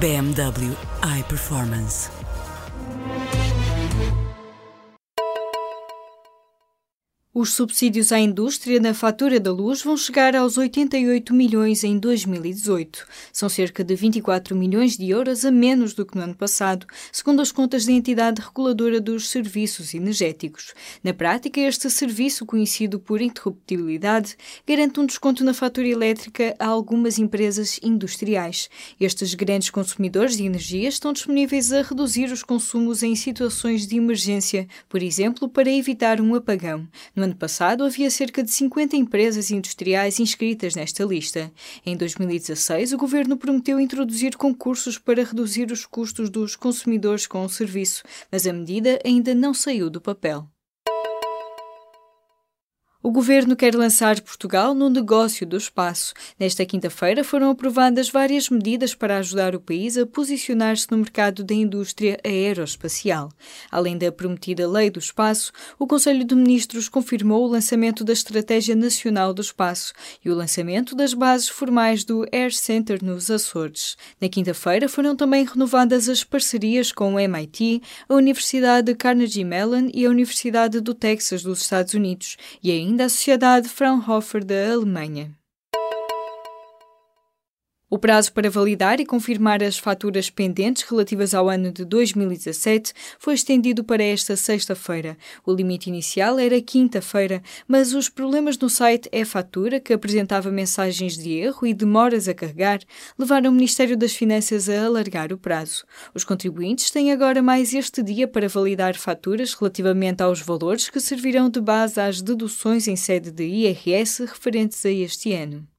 BMW iPerformance. Os subsídios à indústria na fatura da luz vão chegar aos 88 milhões em 2018. São cerca de 24 milhões de euros a menos do que no ano passado, segundo as contas da entidade reguladora dos serviços energéticos. Na prática, este serviço, conhecido por interruptibilidade, garante um desconto na fatura elétrica a algumas empresas industriais. Estes grandes consumidores de energia estão disponíveis a reduzir os consumos em situações de emergência, por exemplo, para evitar um apagão. No ano passado, havia cerca de 50 empresas industriais inscritas nesta lista. Em 2016, o governo prometeu introduzir concursos para reduzir os custos dos consumidores com o serviço, mas a medida ainda não saiu do papel. O governo quer lançar Portugal no negócio do espaço. Nesta quinta-feira foram aprovadas várias medidas para ajudar o país a posicionar-se no mercado da indústria aeroespacial. Além da prometida Lei do Espaço, o Conselho de Ministros confirmou o lançamento da Estratégia Nacional do Espaço e o lançamento das bases formais do Air Center nos Açores. Na quinta-feira foram também renovadas as parcerias com o MIT, a Universidade de Carnegie Mellon e a Universidade do Texas dos Estados Unidos e ainda da Sociedade Fraunhofer da Alemanha. O prazo para validar e confirmar as faturas pendentes relativas ao ano de 2017 foi estendido para esta sexta-feira. O limite inicial era quinta-feira, mas os problemas no site e-fatura, que apresentava mensagens de erro e demoras a carregar, levaram o Ministério das Finanças a alargar o prazo. Os contribuintes têm agora mais este dia para validar faturas relativamente aos valores que servirão de base às deduções em sede de IRS referentes a este ano.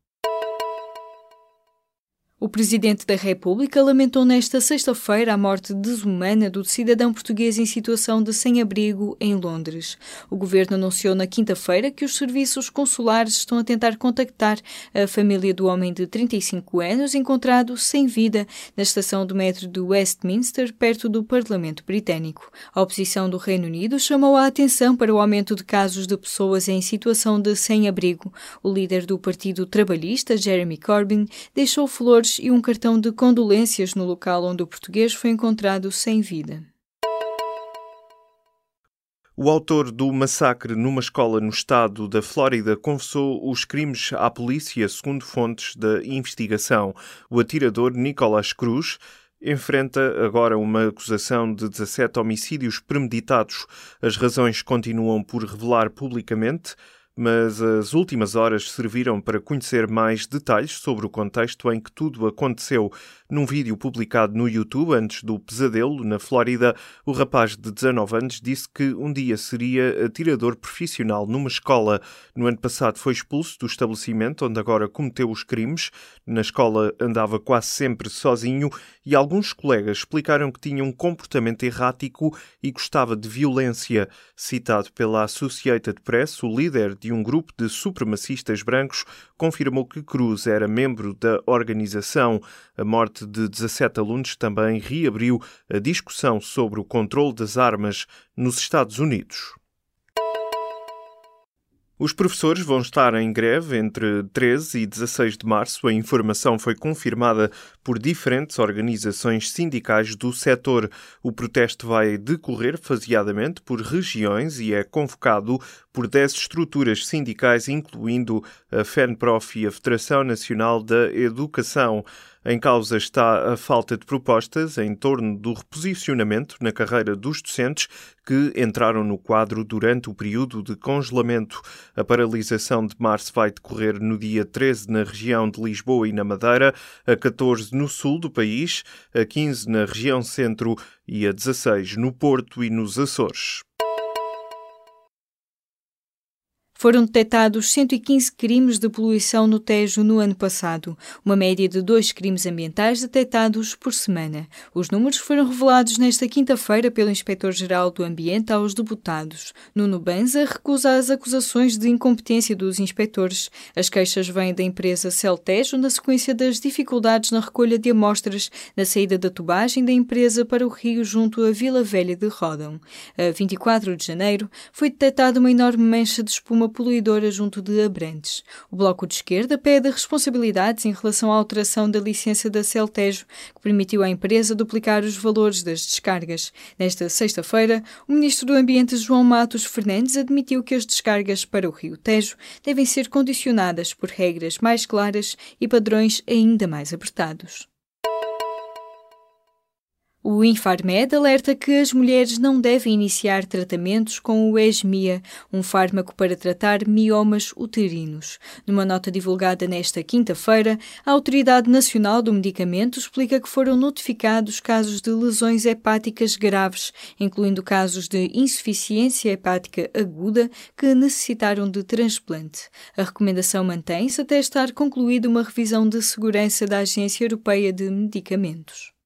O Presidente da República lamentou nesta sexta-feira a morte desumana do cidadão português em situação de sem-abrigo em Londres. O governo anunciou na quinta-feira que os serviços consulares estão a tentar contactar a família do homem de 35 anos encontrado sem vida na estação do metro de Westminster, perto do Parlamento Britânico. A oposição do Reino Unido chamou a atenção para o aumento de casos de pessoas em situação de sem-abrigo. O líder do Partido Trabalhista, Jeremy Corbyn, deixou flores flores e um cartão de condolências no local onde o português foi encontrado sem vida. O autor do massacre numa escola no estado da Flórida confessou os crimes à polícia, segundo fontes da investigação. O atirador Nicolas Cruz enfrenta agora uma acusação de 17 homicídios premeditados. As razões continuam por revelar publicamente mas as últimas horas serviram para conhecer mais detalhes sobre o contexto em que tudo aconteceu. Num vídeo publicado no YouTube antes do pesadelo na Flórida, o rapaz de 19 anos disse que um dia seria atirador profissional numa escola. No ano passado foi expulso do estabelecimento onde agora cometeu os crimes. Na escola andava quase sempre sozinho e alguns colegas explicaram que tinha um comportamento errático e gostava de violência. Citado pela Associated Press, o líder de um grupo de supremacistas brancos confirmou que Cruz era membro da organização. A morte de 17 alunos também reabriu a discussão sobre o controle das armas nos Estados Unidos. Os professores vão estar em greve entre 13 e 16 de março. A informação foi confirmada por diferentes organizações sindicais do setor. O protesto vai decorrer faseadamente por regiões e é convocado por 10 estruturas sindicais, incluindo a FENPROF e a Federação Nacional da Educação. Em causa está a falta de propostas em torno do reposicionamento na carreira dos docentes que entraram no quadro durante o período de congelamento. A paralisação de março vai decorrer no dia 13 na região de Lisboa e na Madeira, a 14 no sul do país, a 15 na região centro e a 16 no Porto e nos Açores. Foram detectados 115 crimes de poluição no Tejo no ano passado, uma média de dois crimes ambientais detectados por semana. Os números foram revelados nesta quinta-feira pelo Inspetor-Geral do Ambiente aos deputados. Nuno Banza recusa as acusações de incompetência dos inspectores. As queixas vêm da empresa Celtejo na sequência das dificuldades na recolha de amostras na saída da tubagem da empresa para o rio junto à Vila Velha de Rodão. A 24 de janeiro foi detectada uma enorme mancha de espuma poluidora junto de Abrantes. O Bloco de Esquerda pede responsabilidades em relação à alteração da licença da Celtejo, que permitiu à empresa duplicar os valores das descargas. Nesta sexta-feira, o Ministro do Ambiente João Matos Fernandes admitiu que as descargas para o Rio Tejo devem ser condicionadas por regras mais claras e padrões ainda mais apertados. O Infarmed alerta que as mulheres não devem iniciar tratamentos com o Esmia, um fármaco para tratar miomas uterinos. Numa nota divulgada nesta quinta-feira, a Autoridade Nacional do Medicamento explica que foram notificados casos de lesões hepáticas graves, incluindo casos de insuficiência hepática aguda que necessitaram de transplante. A recomendação mantém-se até estar concluída uma revisão de segurança da Agência Europeia de Medicamentos.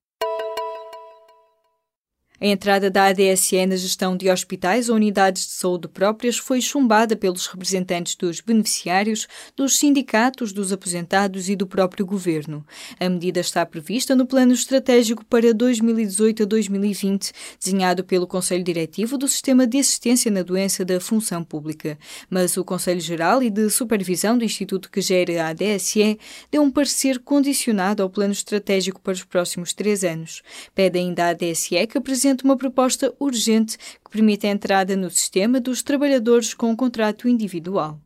A entrada da ADSE na gestão de hospitais ou unidades de saúde próprias foi chumbada pelos representantes dos beneficiários, dos sindicatos, dos aposentados e do próprio governo. A medida está prevista no Plano Estratégico para 2018 a 2020, desenhado pelo Conselho Diretivo do Sistema de Assistência na Doença da Função Pública. Mas o Conselho Geral e de Supervisão do Instituto que gera a ADSE deu um parecer condicionado ao Plano Estratégico para os próximos três anos. Pede ainda à ADSE que apresente uma proposta urgente que permite a entrada no sistema dos trabalhadores com contrato individual.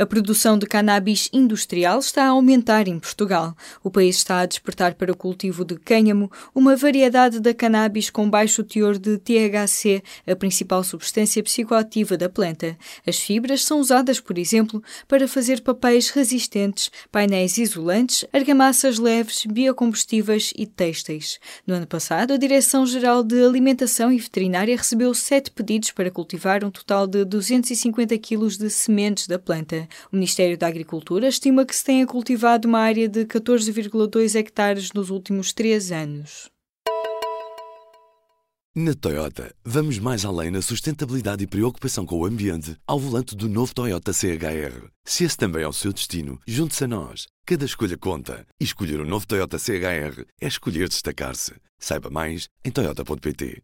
A produção de cannabis industrial está a aumentar em Portugal. O país está a despertar para o cultivo de cânhamo, uma variedade da cannabis com baixo teor de THC, a principal substância psicoativa da planta. As fibras são usadas, por exemplo, para fazer papéis resistentes, painéis isolantes, argamassas leves, biocombustíveis e têxteis. No ano passado, a Direção-Geral de Alimentação e Veterinária recebeu sete pedidos para cultivar um total de 250 kg de sementes da planta. O Ministério da Agricultura estima que se tenha cultivado uma área de 14,2 hectares nos últimos três anos. Na Toyota, vamos mais além na sustentabilidade e preocupação com o ambiente ao volante do novo Toyota CHR. Se esse também é o seu destino, junte-se a nós. Cada escolha conta. E escolher o um novo Toyota CHR é escolher destacar-se. Saiba mais em Toyota.pt.